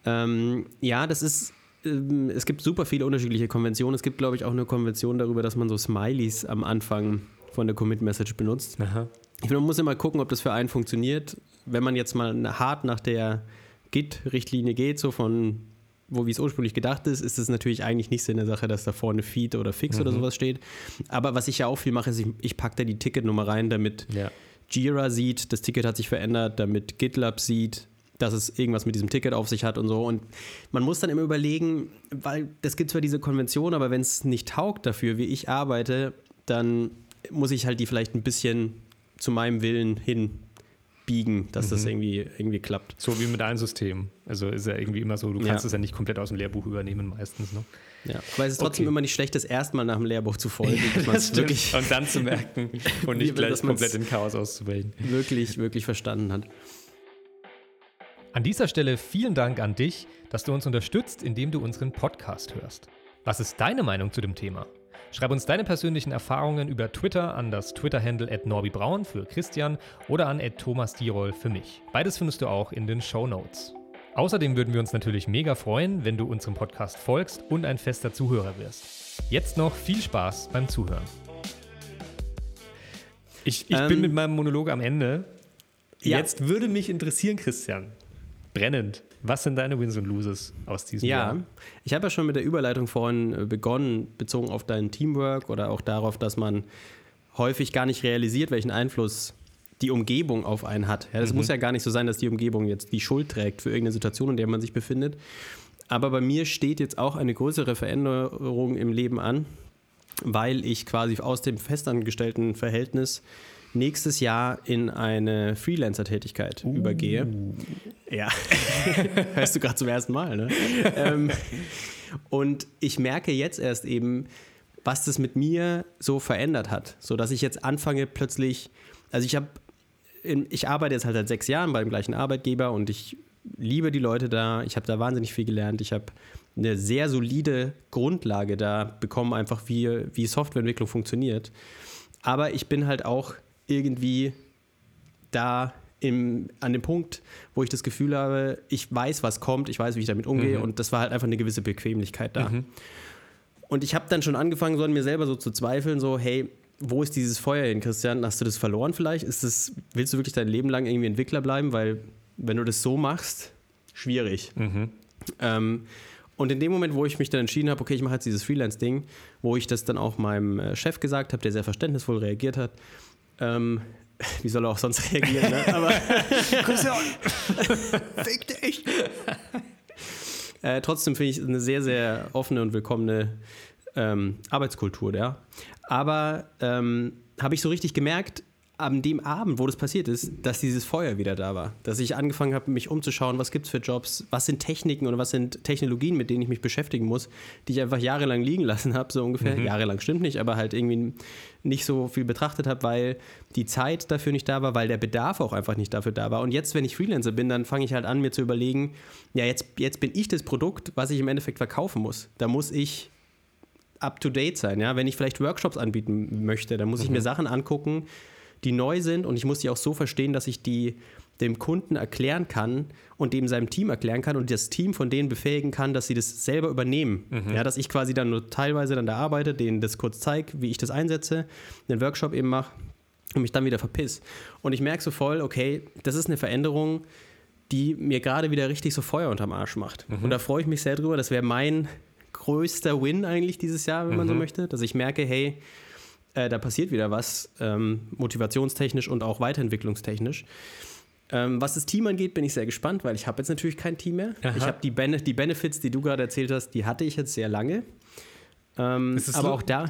S1: Ähm, ja, das ist. Ähm, Es gibt super viele unterschiedliche Konventionen. Es gibt, glaube ich, auch eine Konvention darüber, dass man so Smileys am Anfang von der Commit-Message benutzt.
S2: Aha.
S1: Ich finde, man muss immer gucken, ob das für einen funktioniert. Wenn man jetzt mal hart nach der Git-Richtlinie geht, so von wo wie es ursprünglich gedacht ist, ist es natürlich eigentlich nicht Sinn der Sache, dass da vorne Feed oder Fix mhm. oder sowas steht. Aber was ich ja auch viel mache, ist, ich, ich packe da die Ticketnummer rein, damit ja. Jira sieht, das Ticket hat sich verändert, damit GitLab sieht, dass es irgendwas mit diesem Ticket auf sich hat und so. Und man muss dann immer überlegen, weil es gibt zwar diese Konvention, aber wenn es nicht taugt dafür, wie ich arbeite, dann muss ich halt die vielleicht ein bisschen zu meinem Willen hin biegen, dass mhm. das irgendwie, irgendwie klappt.
S2: So wie mit allen Systemen. Also ist ja irgendwie immer so, du kannst ja. es ja nicht komplett aus dem Lehrbuch übernehmen meistens. Ne?
S1: Ja, weil es ist trotzdem okay. immer nicht schlecht, das erstmal nach dem Lehrbuch zu folgen.
S2: Ja, wirklich und dann zu merken und nicht gleich komplett in Chaos auszuwählen.
S1: Wirklich, wirklich verstanden hat.
S3: An dieser Stelle vielen Dank an dich, dass du uns unterstützt, indem du unseren Podcast hörst. Was ist deine Meinung zu dem Thema? Schreib uns deine persönlichen Erfahrungen über Twitter an das Twitter-Handle at norbibraun für Christian oder an at Thomas Dierol für mich. Beides findest du auch in den Show Notes. Außerdem würden wir uns natürlich mega freuen, wenn du unserem Podcast folgst und ein fester Zuhörer wirst. Jetzt noch viel Spaß beim Zuhören.
S2: Ich, ich ähm, bin mit meinem Monolog am Ende. Ja. Jetzt würde mich interessieren, Christian, brennend, was sind deine Wins und Loses aus diesem
S1: ja,
S2: Jahr?
S1: Ja, ich habe ja schon mit der Überleitung vorhin äh, begonnen, bezogen auf dein Teamwork oder auch darauf, dass man häufig gar nicht realisiert, welchen Einfluss die Umgebung auf einen hat. Ja, das mhm. muss ja gar nicht so sein, dass die Umgebung jetzt die Schuld trägt für irgendeine Situation, in der man sich befindet. Aber bei mir steht jetzt auch eine größere Veränderung im Leben an, weil ich quasi aus dem festangestellten Verhältnis nächstes Jahr in eine Freelancer-Tätigkeit uh. übergehe. Ja, hörst du gerade zum ersten Mal, ne? ähm, und ich merke jetzt erst eben, was das mit mir so verändert hat, so dass ich jetzt anfange plötzlich, also ich habe, ich arbeite jetzt halt seit sechs Jahren beim gleichen Arbeitgeber und ich liebe die Leute da, ich habe da wahnsinnig viel gelernt, ich habe eine sehr solide Grundlage da bekommen, einfach wie, wie Softwareentwicklung funktioniert. Aber ich bin halt auch irgendwie da im, an dem Punkt, wo ich das Gefühl habe, ich weiß, was kommt, ich weiß, wie ich damit umgehe mhm. und das war halt einfach eine gewisse Bequemlichkeit da. Mhm. Und ich habe dann schon angefangen, so an mir selber so zu zweifeln, so, hey, wo ist dieses Feuer hin, Christian? Hast du das verloren vielleicht? Ist das, willst du wirklich dein Leben lang irgendwie Entwickler bleiben? Weil, wenn du das so machst, schwierig. Mhm. Ähm, und in dem Moment, wo ich mich dann entschieden habe, okay, ich mache jetzt dieses Freelance-Ding, wo ich das dann auch meinem äh, Chef gesagt habe, der sehr verständnisvoll reagiert hat, ähm, wie soll er auch sonst reagieren, ne? Aber fick dich! Äh, trotzdem finde ich eine sehr, sehr offene und willkommene ähm, Arbeitskultur, ja. Aber ähm, habe ich so richtig gemerkt, an dem Abend, wo das passiert ist, dass dieses Feuer wieder da war. Dass ich angefangen habe, mich umzuschauen, was gibt es für Jobs, was sind Techniken oder was sind Technologien, mit denen ich mich beschäftigen muss, die ich einfach jahrelang liegen lassen habe, so ungefähr. Mhm. Jahrelang stimmt nicht, aber halt irgendwie nicht so viel betrachtet habe, weil die Zeit dafür nicht da war, weil der Bedarf auch einfach nicht dafür da war. Und jetzt, wenn ich Freelancer bin, dann fange ich halt an, mir zu überlegen, ja, jetzt, jetzt bin ich das Produkt, was ich im Endeffekt verkaufen muss. Da muss ich up to date sein, ja. Wenn ich vielleicht Workshops anbieten möchte, dann muss mhm. ich mir mhm. Sachen angucken, die neu sind und ich muss die auch so verstehen, dass ich die dem Kunden erklären kann und dem seinem Team erklären kann und das Team von denen befähigen kann, dass sie das selber übernehmen. Mhm. Ja, dass ich quasi dann nur teilweise dann da arbeite, denen das kurz zeige, wie ich das einsetze, einen Workshop eben mache und mich dann wieder verpiss. Und ich merke so voll, okay, das ist eine Veränderung, die mir gerade wieder richtig so Feuer unterm Arsch macht. Mhm. Und da freue ich mich sehr drüber. Das wäre mein größter Win eigentlich dieses Jahr, wenn mhm. man so mhm. möchte, dass ich merke, hey, äh, da passiert wieder was, ähm, motivationstechnisch und auch weiterentwicklungstechnisch. Ähm, was das Team angeht, bin ich sehr gespannt, weil ich habe jetzt natürlich kein Team mehr. Aha. Ich habe die, Bene die Benefits, die du gerade erzählt hast, die hatte ich jetzt sehr lange. Ähm, aber auch da,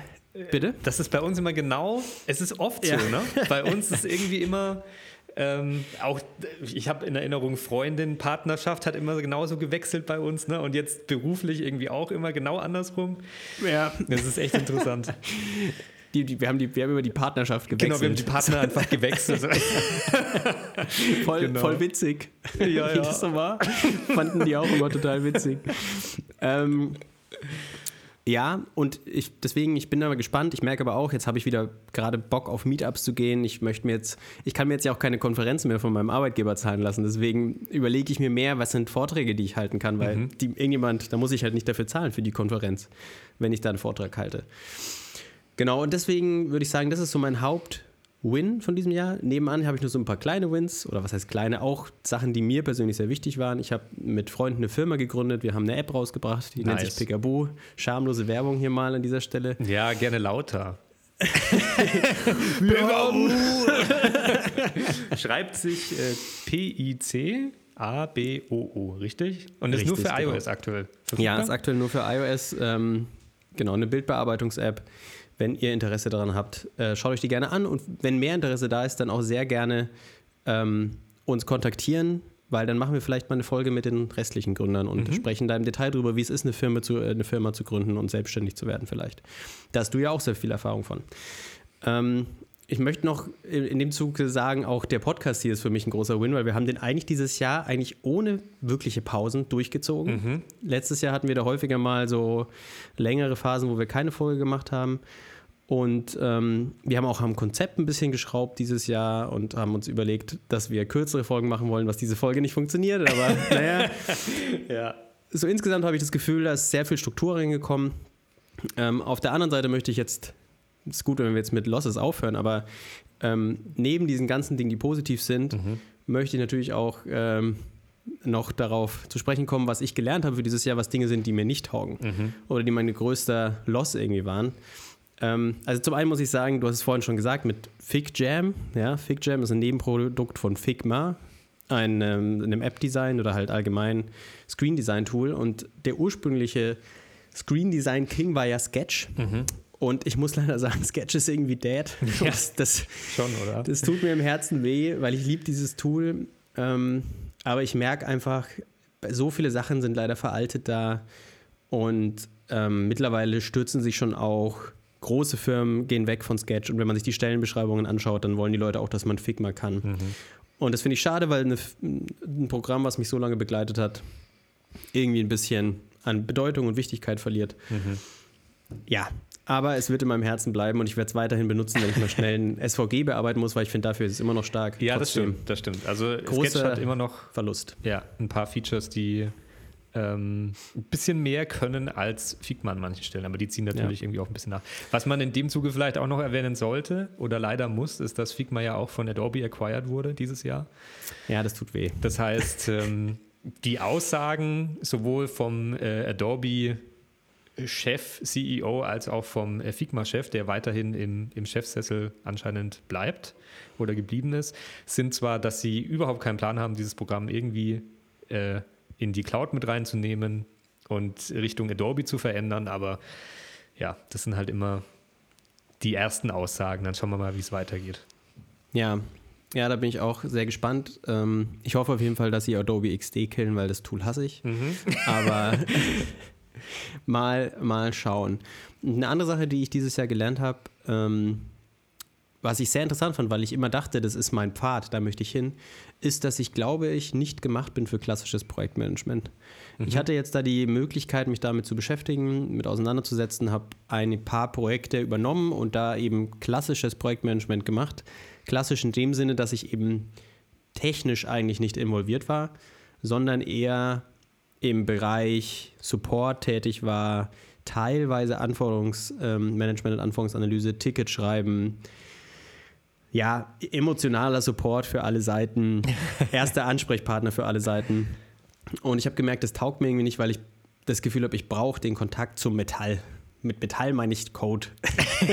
S1: bitte?
S2: Das ist bei uns immer genau, es ist oft ja. so, ne? Bei uns ist irgendwie immer, ähm, auch ich habe in Erinnerung, Freundin, Partnerschaft hat immer genauso gewechselt bei uns, ne? Und jetzt beruflich irgendwie auch immer genau andersrum. Ja. Das ist echt interessant.
S1: Die, die, wir, haben die, wir haben über die Partnerschaft gewechselt. Genau, wir haben
S2: die Partner einfach gewechselt.
S1: voll, genau. voll witzig. Ja, ja. Wie das so war. Fanden die auch immer total witzig. Ähm, ja, und ich, deswegen, ich bin aber gespannt. Ich merke aber auch, jetzt habe ich wieder gerade Bock auf Meetups zu gehen. Ich möchte mir jetzt, ich kann mir jetzt ja auch keine Konferenzen mehr von meinem Arbeitgeber zahlen lassen. Deswegen überlege ich mir mehr, was sind Vorträge, die ich halten kann, weil mhm. die, irgendjemand, da muss ich halt nicht dafür zahlen für die Konferenz, wenn ich da einen Vortrag halte. Genau, und deswegen würde ich sagen, das ist so mein Haupt- Win von diesem Jahr. Nebenan habe ich nur so ein paar kleine Wins oder was heißt kleine, auch Sachen, die mir persönlich sehr wichtig waren. Ich habe mit Freunden eine Firma gegründet, wir haben eine App rausgebracht, die nennt
S2: Nice.
S1: sich Picaboo. Schamlose Werbung hier mal an dieser Stelle.
S2: Ja, gerne lauter. Schreibt sich äh, P-I-C-A-B-O-O, richtig? Und ist nur
S1: Richtig,
S2: für
S1: genau.
S2: iOS aktuell.
S1: Ja, ist aktuell nur für iOS. Ähm, genau, eine Bildbearbeitungs-App. Wenn ihr Interesse daran habt, äh, schaut euch die gerne an. Und wenn mehr Interesse da ist, dann auch sehr gerne ähm, uns kontaktieren, weil dann machen wir vielleicht mal eine Folge mit den restlichen Gründern und sprechen da im Detail drüber, wie es ist, eine Firma, zu, äh, eine Firma zu gründen und selbstständig zu werden vielleicht. Da hast du ja auch sehr viel Erfahrung von. Ähm, ich möchte noch in, dem Zuge sagen, auch der Podcast hier ist für mich ein großer Win, weil wir haben den eigentlich dieses Jahr eigentlich ohne wirkliche Pausen durchgezogen. Letztes Jahr hatten wir da häufiger mal so längere Phasen, wo wir keine Folge gemacht haben. Und ähm, wir haben auch am Konzept ein bisschen geschraubt dieses Jahr und haben uns überlegt, dass wir kürzere Folgen machen wollen, was diese Folge nicht funktioniert. Aber naja,
S2: Ja.
S1: so insgesamt habe ich das Gefühl, da ist sehr viel Struktur reingekommen. Ähm, auf der anderen Seite möchte ich jetzt, ist gut, wenn wir jetzt mit Losses aufhören, aber ähm, neben diesen ganzen Dingen, die positiv sind, möchte ich natürlich auch ähm, noch darauf zu sprechen kommen, was ich gelernt habe für dieses Jahr, was Dinge sind, die mir nicht taugen oder die mein größter Loss irgendwie waren. Ähm, also zum einen muss ich sagen, du hast es vorhin schon gesagt, mit Fig Jam. Ja, Fig Jam ist ein Nebenprodukt von Figma, ein, ähm, einem App-Design oder halt allgemein Screen-Design-Tool. Und der ursprüngliche Screen-Design-King war ja Sketch. Und ich muss leider sagen, Sketch ist irgendwie dead.
S2: Ja.
S1: Das, das,
S2: Schon, oder?
S1: das tut mir im Herzen weh, weil ich liebe dieses Tool. Ähm, aber ich merke einfach, so viele Sachen sind leider veraltet da. Und ähm, mittlerweile stürzen sich schon auch große Firmen, gehen weg von Sketch. Und wenn man sich die Stellenbeschreibungen anschaut, dann wollen die Leute auch, dass man Figma kann. Und das finde ich schade, weil eine, ein Programm, was mich so lange begleitet hat, irgendwie ein bisschen an Bedeutung und Wichtigkeit verliert. Ja, aber es wird in meinem Herzen bleiben und ich werde es weiterhin benutzen, wenn ich mal schnell ein SVG bearbeiten muss, weil ich finde, dafür ist es immer noch stark.
S2: Ja, das
S1: Trotzdem
S2: stimmt, das stimmt. Also
S1: Große-
S2: Sketch hat immer noch
S1: Verlust.
S2: ja, ein paar Features, die ähm, ein bisschen mehr können als Figma an manchen Stellen, aber die ziehen natürlich irgendwie auch ein bisschen nach. Was man in dem Zuge vielleicht auch noch erwähnen sollte oder leider muss, ist, dass Figma ja auch von Adobe acquired wurde dieses Jahr.
S1: Ja, das tut weh.
S2: Das heißt, ähm, die Aussagen sowohl vom äh, Adobe Chef, CEO, als auch vom äh, Figma-Chef, der weiterhin im, im Chefsessel anscheinend bleibt oder geblieben ist, sind zwar, dass sie überhaupt keinen Plan haben, dieses Programm irgendwie äh, in die Cloud mit reinzunehmen und Richtung Adobe zu verändern, aber ja, das sind halt immer die ersten Aussagen. Dann schauen wir mal, wie es weitergeht.
S1: Ja. Ja, da bin ich auch sehr gespannt. Ähm, ich hoffe auf jeden Fall, dass sie Adobe XD killen, weil das Tool hasse ich. Aber mal, mal schauen. Eine andere Sache, die ich dieses Jahr gelernt habe, ähm, was ich sehr interessant fand, weil ich immer dachte, das ist mein Pfad, da möchte ich hin, ist, dass ich glaube, ich nicht gemacht bin für klassisches Projektmanagement. Ich hatte jetzt da die Möglichkeit, mich damit zu beschäftigen, mit auseinanderzusetzen, habe ein paar Projekte übernommen und da eben klassisches Projektmanagement gemacht. Klassisch in dem Sinne, dass ich eben technisch eigentlich nicht involviert war, sondern eher im Bereich Support tätig war, teilweise Anforderungsmanagement und Anforderungsanalyse, Ticket schreiben, ja, emotionaler Support für alle Seiten, erster Ansprechpartner für alle Seiten. Und ich habe gemerkt, das taugt mir irgendwie nicht, weil ich das Gefühl habe, ich brauche den Kontakt zum Metall. Mit Metall meine ich Code.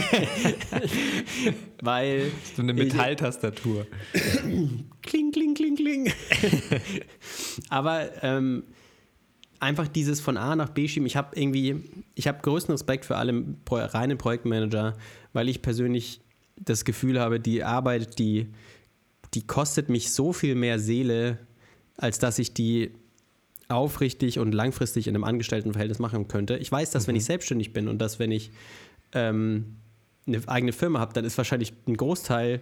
S1: weil
S2: So eine Metalltastatur.
S1: kling, kling, kling, kling. Aber ähm, einfach dieses von A nach B schieben. Ich habe irgendwie, ich habe größten Respekt für alle Pro reinen Projektmanager, weil ich persönlich das Gefühl habe, die Arbeit, die, die kostet mich so viel mehr Seele, als dass ich die aufrichtig und langfristig in einem Angestelltenverhältnis machen könnte. Ich weiß, dass wenn ich selbstständig bin und dass wenn ich ähm, eine eigene Firma habe, dann ist wahrscheinlich ein Großteil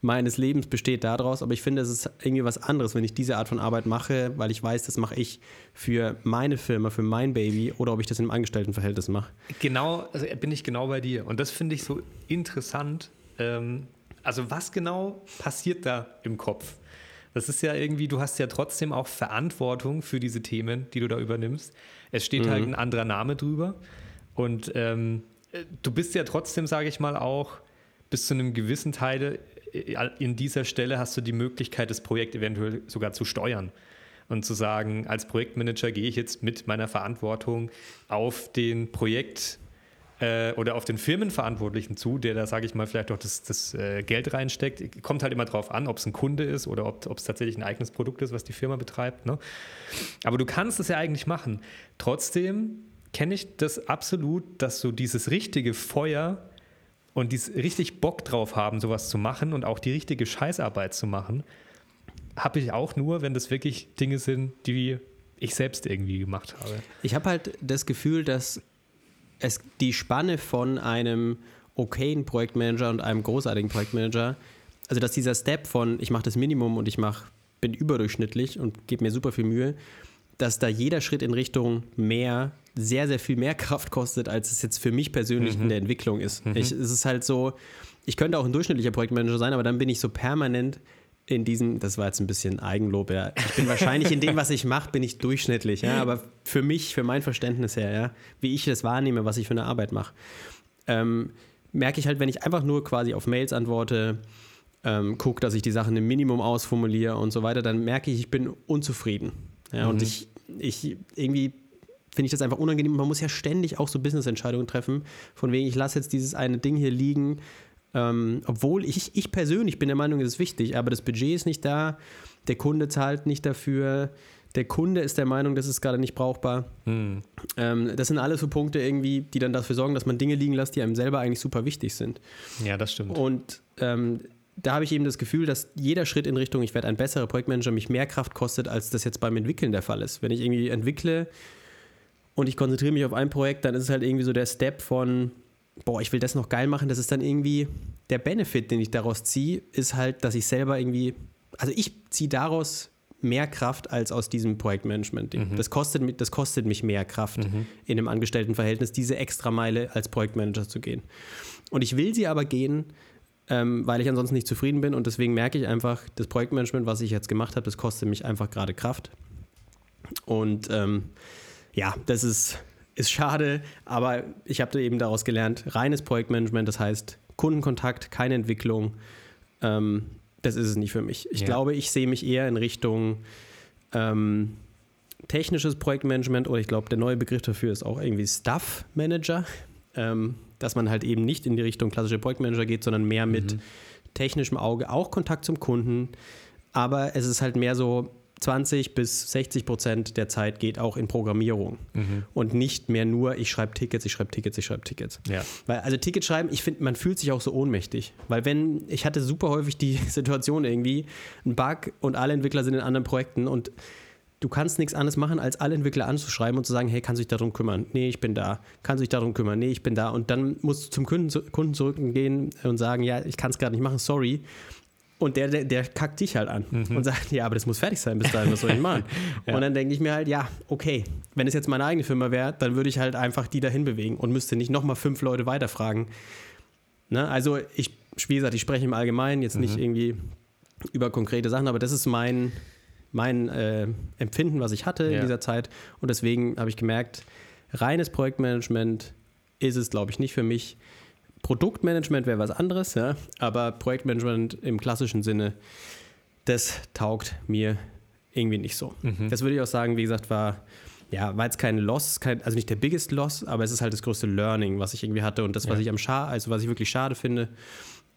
S1: meines Lebens besteht daraus, aber ich finde, es ist irgendwie was anderes, wenn ich diese Art von Arbeit mache, weil ich weiß, das mache ich für meine Firma, für mein Baby oder ob ich das in einem Angestelltenverhältnis mache.
S2: Genau, also bin ich genau bei dir. Und das finde ich so interessant. Ähm, also was genau passiert da im Kopf? Das ist ja irgendwie, du hast ja trotzdem auch Verantwortung für diese Themen, die du da übernimmst. Es steht halt ein anderer Name drüber. Und ähm, äh, du bist ja trotzdem, sage ich mal, auch bis zu einem gewissen Teil in dieser Stelle hast du die Möglichkeit, das Projekt eventuell sogar zu steuern und zu sagen, als Projektmanager gehe ich jetzt mit meiner Verantwortung auf den Projekt äh, oder auf den Firmenverantwortlichen zu, der da, sage ich mal, vielleicht auch das, das äh, Geld reinsteckt. Kommt halt immer drauf an, ob es ein Kunde ist oder ob es tatsächlich ein eigenes Produkt ist, was die Firma betreibt. Ne? Aber du kannst es ja eigentlich machen. Trotzdem kenne ich das absolut, dass so dieses richtige Feuer und dieses richtig Bock drauf haben, sowas zu machen und auch die richtige Scheißarbeit zu machen, habe ich auch nur, wenn das wirklich Dinge sind, die ich selbst irgendwie gemacht habe.
S1: Ich habe halt das Gefühl, dass es die Spanne von einem okayen Projektmanager und einem großartigen Projektmanager, also dass dieser Step von ich mache das Minimum und ich mach, bin überdurchschnittlich und gebe mir super viel Mühe, dass da jeder Schritt in Richtung mehr sehr, sehr viel mehr Kraft kostet, als es jetzt für mich persönlich mhm. in der Entwicklung ist. Mhm. Ich, es ist halt so, ich könnte auch ein durchschnittlicher Projektmanager sein, aber dann bin ich so permanent in diesem, das war jetzt ein bisschen Eigenlob, ja. Ich bin wahrscheinlich in dem, was ich mache, bin ich durchschnittlich, ja. Aber für mich, für mein Verständnis her, ja, wie ich das wahrnehme, was ich für eine Arbeit mache, ähm, merke ich halt, wenn ich einfach nur quasi auf Mails antworte, ähm, gucke, dass ich die Sachen im Minimum ausformuliere und so weiter, dann merke ich, ich bin unzufrieden. Ja, mhm. Und ich, ich irgendwie finde ich das einfach unangenehm. Man muss ja ständig auch so Business-Entscheidungen treffen, von wegen, ich lasse jetzt dieses eine Ding hier liegen, ähm, obwohl ich, ich persönlich bin der Meinung, es ist wichtig, aber das Budget ist nicht da, der Kunde zahlt nicht dafür, der Kunde ist der Meinung, das ist gerade nicht brauchbar. Hm. Ähm, das sind alles so Punkte irgendwie, die dann dafür sorgen, dass man Dinge liegen lässt, die einem selber eigentlich super wichtig sind.
S2: Ja, das stimmt.
S1: Und ähm, da habe ich eben das Gefühl, dass jeder Schritt in Richtung, ich werde ein besserer Projektmanager, mich mehr Kraft kostet, als das jetzt beim Entwickeln der Fall ist. Wenn ich irgendwie entwickle und ich konzentriere mich auf ein Projekt, dann ist es halt irgendwie so der Step von, boah, ich will das noch geil machen, das ist dann irgendwie der Benefit, den ich daraus ziehe, ist halt, dass ich selber irgendwie, also ich ziehe daraus mehr Kraft als aus diesem Projektmanagement-Ding. Mhm. Das, kostet, das kostet mich mehr Kraft mhm. in einem Angestelltenverhältnis, diese extra Meile als Projektmanager zu gehen. Und ich will sie aber gehen, ähm, weil ich ansonsten nicht zufrieden bin und deswegen merke ich einfach, das Projektmanagement, was ich jetzt gemacht habe, das kostet mich einfach gerade Kraft. Und ähm, ja, das ist ist schade, aber ich habe eben daraus gelernt, reines Projektmanagement, das heißt Kundenkontakt, keine Entwicklung, ähm, das ist es nicht für mich. Ich ja. glaube, ich sehe mich eher in Richtung ähm, technisches Projektmanagement oder ich glaube, der neue Begriff dafür ist auch irgendwie Staff Manager, ähm, dass man halt eben nicht in die Richtung klassische Projektmanager geht, sondern mehr mit mhm. technischem Auge, auch Kontakt zum Kunden, aber es ist halt mehr so, 20 bis 60 Prozent der Zeit geht auch in Programmierung mhm. und nicht mehr nur, ich schreibe Tickets, ich schreibe Tickets, ich schreibe Tickets.
S2: Ja.
S1: Weil, also Ticket schreiben, ich finde, man fühlt sich auch so ohnmächtig. Weil wenn, ich hatte super häufig die Situation irgendwie, ein Bug und alle Entwickler sind in anderen Projekten und du kannst nichts anderes machen, als alle Entwickler anzuschreiben und zu sagen, hey, kannst du dich darum kümmern? Nee, ich bin da. Kannst du dich darum kümmern? Nee, ich bin da. Und dann musst du zum Kunden, Kunden zurückgehen und sagen, ja, ich kann es gerade nicht machen, sorry. Und der, der, der kackt dich halt an mhm. und sagt, ja, aber das muss fertig sein bis dahin, was soll ich machen? ja. Und dann denke ich mir halt, ja, okay, wenn es jetzt meine eigene Firma wäre, dann würde ich halt einfach die dahin bewegen und müsste nicht nochmal fünf Leute weiterfragen. Ne? Also ich, wie gesagt, ich spreche im Allgemeinen, jetzt mhm. nicht irgendwie über konkrete Sachen, aber das ist mein, mein äh, Empfinden, was ich hatte ja. in dieser Zeit. Und deswegen habe ich gemerkt, reines Projektmanagement ist es, glaube ich, nicht für mich. Produktmanagement wäre was anderes, ja, aber Projektmanagement im klassischen Sinne, das taugt mir irgendwie nicht so. Mhm. Das würde ich auch sagen, wie gesagt, war ja, war jetzt kein Loss, kein, also nicht der biggest Loss, aber es ist halt das größte Learning, was ich irgendwie hatte und das, was ja. ich am schade, also was ich wirklich schade finde,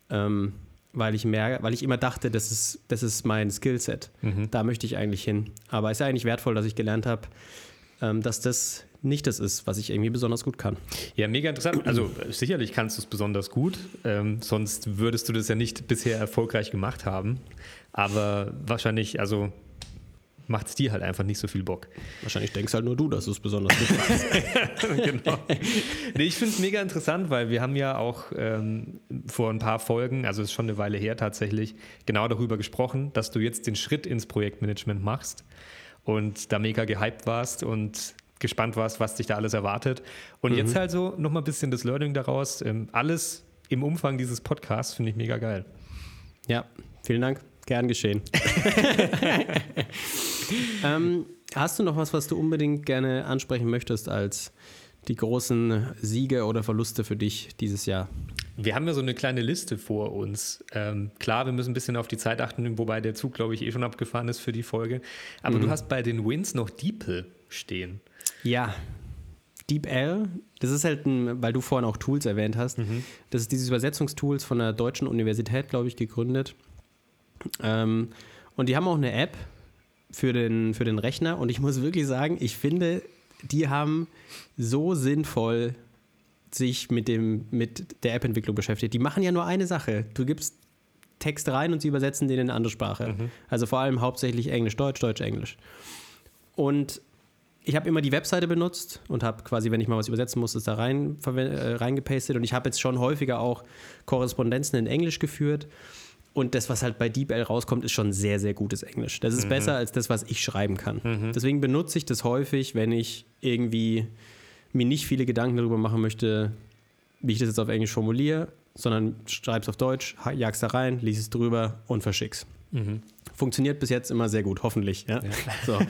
S1: ähm, weil ich mehr, weil ich immer dachte, das ist, das ist mein Skillset. Mhm. Da möchte ich eigentlich hin. Aber es ist ja eigentlich wertvoll, dass ich gelernt habe, ähm, dass das nicht das ist, was ich irgendwie besonders gut kann.
S2: Ja, mega interessant. Also sicherlich kannst du es besonders gut, ähm, sonst würdest du das ja nicht bisher erfolgreich gemacht haben. Aber wahrscheinlich, also macht es dir halt einfach nicht so viel Bock.
S1: Wahrscheinlich denkst halt nur du, dass du es besonders gut machst.
S2: genau. Nee, ich finde es mega interessant, weil wir haben ja auch ähm, vor ein paar Folgen, also es ist schon eine Weile her tatsächlich, genau darüber gesprochen, dass du jetzt den Schritt ins Projektmanagement machst und da mega gehypt warst und gespannt warst, was dich da alles erwartet. Und mhm. jetzt halt so nochmal ein bisschen das Learning daraus. Ähm, alles im Umfang dieses Podcasts finde ich mega geil.
S1: Ja, vielen Dank. Gern geschehen. ähm, hast du noch was, was du unbedingt gerne ansprechen möchtest als die großen Siege oder Verluste für dich dieses Jahr?
S2: Wir haben ja so eine kleine Liste vor uns. Ähm, klar, wir müssen ein bisschen auf die Zeit achten, wobei der Zug, glaube ich, eh schon abgefahren ist für die Folge. Aber mhm. du hast bei den Wins noch DeepL stehen.
S1: Ja. DeepL, das ist halt ein, weil du vorhin auch Tools erwähnt hast, mhm. das ist dieses Übersetzungstools von der Deutschen Universität, glaube ich, gegründet. Ähm, und die haben auch eine App für den, für den Rechner und ich muss wirklich sagen, ich finde, die haben so sinnvoll sich mit, dem, mit der App-Entwicklung beschäftigt. Die machen ja nur eine Sache. Du gibst Text rein und sie übersetzen den in eine andere Sprache. Mhm. Also vor allem hauptsächlich Englisch, Deutsch, Deutsch, Englisch. Und ich habe immer die Webseite benutzt und habe quasi, wenn ich mal was übersetzen musste, da rein, äh, reingepastet. Und ich habe jetzt schon häufiger auch Korrespondenzen in Englisch geführt. Und das, was halt bei DeepL rauskommt, ist schon sehr, sehr gutes Englisch. Das ist mhm. besser als das, was ich schreiben kann. Mhm. Deswegen benutze ich das häufig, wenn ich irgendwie mir nicht viele Gedanken darüber machen möchte, wie ich das jetzt auf Englisch formuliere, sondern schreib's auf Deutsch, jag's da rein, lies es drüber und verschick's. Mhm. Funktioniert bis jetzt immer sehr gut, hoffentlich. Ja? ja. So.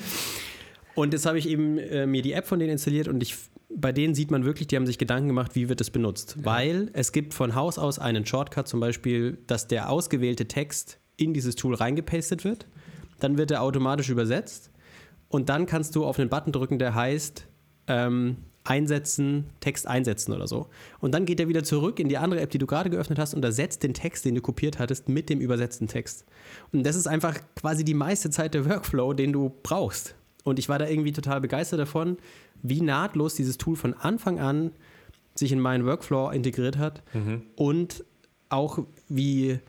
S1: Und jetzt habe ich eben äh, mir die App von denen installiert und ich, bei denen sieht man wirklich, die haben sich Gedanken gemacht, wie wird es benutzt. Ja. Weil es gibt von Haus aus einen Shortcut, zum Beispiel, dass der ausgewählte Text in dieses Tool reingepastet wird. Dann wird er automatisch übersetzt und dann kannst du auf einen Button drücken, der heißt ähm, einsetzen, Text einsetzen oder so. Und dann geht er wieder zurück in die andere App, die du gerade geöffnet hast und ersetzt den Text, den du kopiert hattest, mit dem übersetzten Text. Und das ist einfach quasi die meiste Zeit der Workflow, den du brauchst. Und ich war da irgendwie total begeistert davon, wie nahtlos dieses Tool von Anfang an sich in meinen Workflow integriert hat mhm. und auch wie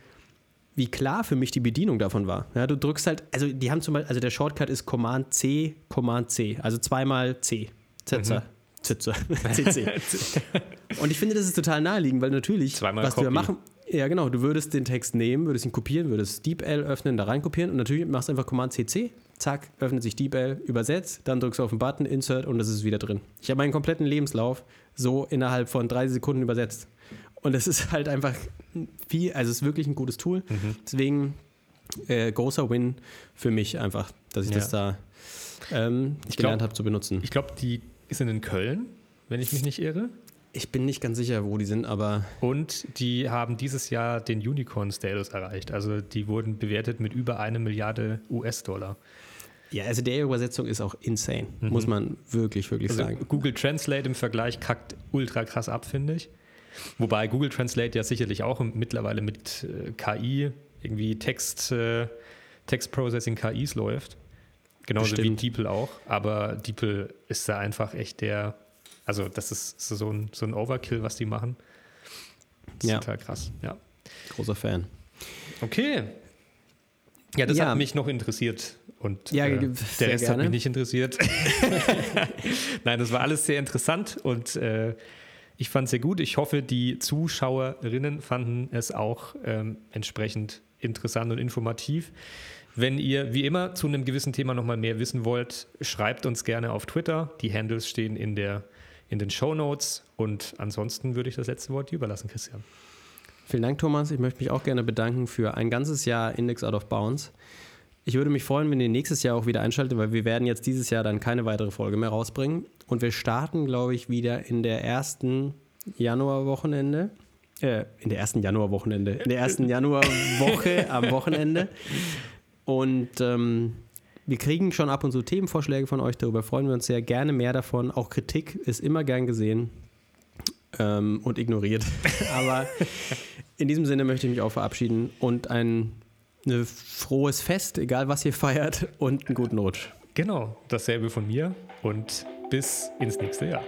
S1: wie klar für mich die Bedienung davon war. Ja, du drückst halt, also die haben zum Beispiel, also der Shortcut ist Command C, Command C, also zweimal C. Zetzer. Mhm. Zitze. CC. Und ich finde, das ist total naheliegend, weil natürlich,
S2: Zweimal
S1: was
S2: Copy.
S1: du ja machen, ja genau, du würdest den Text nehmen, würdest ihn kopieren, würdest DeepL öffnen, da rein kopieren und natürlich machst du einfach Command CC, zack, öffnet sich DeepL, übersetzt, dann drückst du auf den Button, Insert und das ist wieder drin. Ich habe meinen kompletten Lebenslauf so innerhalb von drei Sekunden übersetzt. Und es ist halt einfach viel, also es ist wirklich ein gutes Tool. Mhm. Deswegen äh, großer Win für mich einfach, dass ich ja. das da ähm, gelernt habe zu benutzen.
S2: Ich glaube, die sind in Köln, wenn ich mich nicht irre.
S1: Ich bin nicht ganz sicher, wo die sind, aber.
S2: Und die haben dieses Jahr den Unicorn-Status erreicht. Also die wurden bewertet mit über eine Milliarde US-Dollar.
S1: Ja, also der Übersetzung ist auch insane, mhm. muss man wirklich, wirklich also sagen.
S2: Google Translate im Vergleich kackt ultra krass ab, finde ich. Wobei Google Translate ja sicherlich auch mittlerweile mit äh, KI, irgendwie Text, äh, Text Processing KIs läuft. Genauso Bestimmt. wie DeepL auch. Aber DeepL ist da einfach echt der, also das ist so ein, so ein Overkill, was die machen. Das ist ja. total krass, ja.
S1: Großer Fan.
S2: Okay. Ja, das ja. hat mich noch interessiert. Und ja, äh, der Rest gerne. hat mich nicht interessiert. Nein, das war alles sehr interessant und äh, ich fand es sehr gut. Ich hoffe, die Zuschauerinnen fanden es auch ähm, entsprechend interessant und informativ. Wenn ihr wie immer zu einem gewissen Thema nochmal mehr wissen wollt, schreibt uns gerne auf Twitter. Die Handles stehen in, der, in den Show Notes. Und ansonsten würde ich das letzte Wort dir überlassen, Christian.
S1: Vielen Dank, Thomas. Ich möchte mich auch gerne bedanken für ein ganzes Jahr Index Out of Bounds. Ich würde mich freuen, wenn ihr nächstes Jahr auch wieder einschaltet, weil wir werden jetzt dieses Jahr dann keine weitere Folge mehr rausbringen. Und wir starten, glaube ich, wieder in der ersten Januarwochenende. Äh, in der ersten Januarwochenende. In der ersten Januarwoche am Wochenende. Und ähm, wir kriegen schon ab und zu Themenvorschläge von euch, darüber freuen wir uns sehr. Gerne mehr davon. Auch Kritik ist immer gern gesehen ähm, und ignoriert. Aber in diesem Sinne möchte ich mich auch verabschieden und ein, ein frohes Fest, egal was ihr feiert, und einen guten Rutsch.
S2: Genau, dasselbe von mir und bis ins nächste Jahr.